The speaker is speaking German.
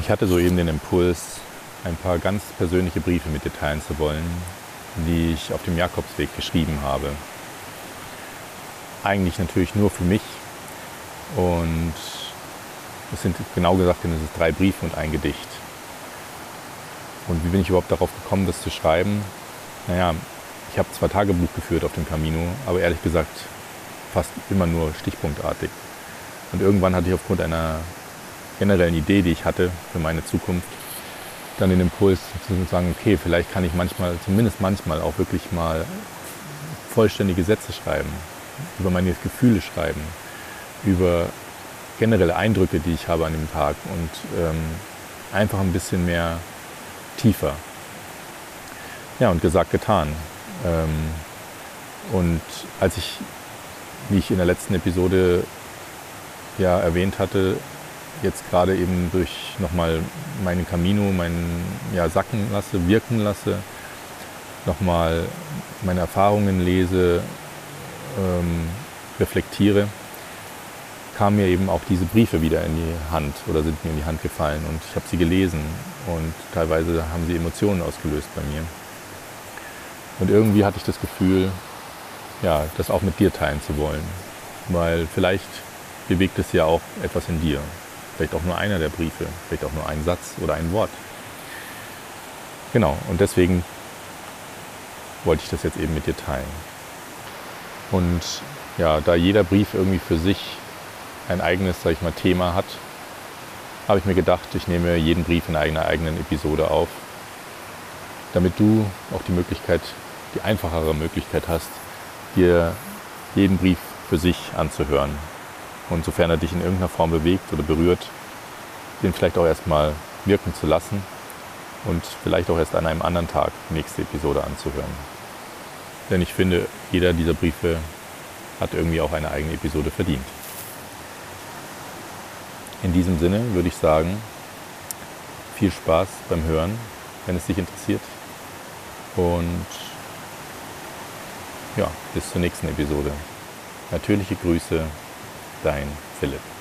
Ich hatte soeben den Impuls, ein paar ganz persönliche Briefe mit dir teilen zu wollen, die ich auf dem Jakobsweg geschrieben habe. Eigentlich natürlich nur für mich und es sind genau gesagt sind es drei Briefe und ein Gedicht. Und wie bin ich überhaupt darauf gekommen, das zu schreiben? Naja, ich habe zwar Tagebuch geführt auf dem Camino, aber ehrlich gesagt fast immer nur stichpunktartig. Und irgendwann hatte ich aufgrund einer generellen Idee, die ich hatte für meine Zukunft, dann den Impuls zu sagen, okay, vielleicht kann ich manchmal, zumindest manchmal auch wirklich mal vollständige Sätze schreiben, über meine Gefühle schreiben, über generelle Eindrücke, die ich habe an dem Tag und ähm, einfach ein bisschen mehr tiefer. Ja, und gesagt, getan. Ähm, und als ich, wie ich in der letzten Episode ja erwähnt hatte, jetzt gerade eben durch nochmal meinen Camino, meinen ja, sacken lasse, wirken lasse, nochmal meine Erfahrungen lese, ähm, reflektiere, kamen mir eben auch diese Briefe wieder in die Hand oder sind mir in die Hand gefallen und ich habe sie gelesen und teilweise haben sie Emotionen ausgelöst bei mir. Und irgendwie hatte ich das Gefühl, ja, das auch mit dir teilen zu wollen, weil vielleicht bewegt es ja auch etwas in dir. Vielleicht auch nur einer der Briefe, vielleicht auch nur ein Satz oder ein Wort. Genau, und deswegen wollte ich das jetzt eben mit dir teilen. Und ja, da jeder Brief irgendwie für sich ein eigenes, sag ich mal, Thema hat, habe ich mir gedacht, ich nehme jeden Brief in einer eigenen Episode auf, damit du auch die Möglichkeit, die einfachere Möglichkeit hast, dir jeden Brief für sich anzuhören und sofern er dich in irgendeiner Form bewegt oder berührt, den vielleicht auch erstmal wirken zu lassen und vielleicht auch erst an einem anderen Tag die nächste Episode anzuhören. Denn ich finde, jeder dieser Briefe hat irgendwie auch eine eigene Episode verdient. In diesem Sinne würde ich sagen, viel Spaß beim Hören, wenn es dich interessiert. Und ja, bis zur nächsten Episode. Natürliche Grüße, dein Philipp.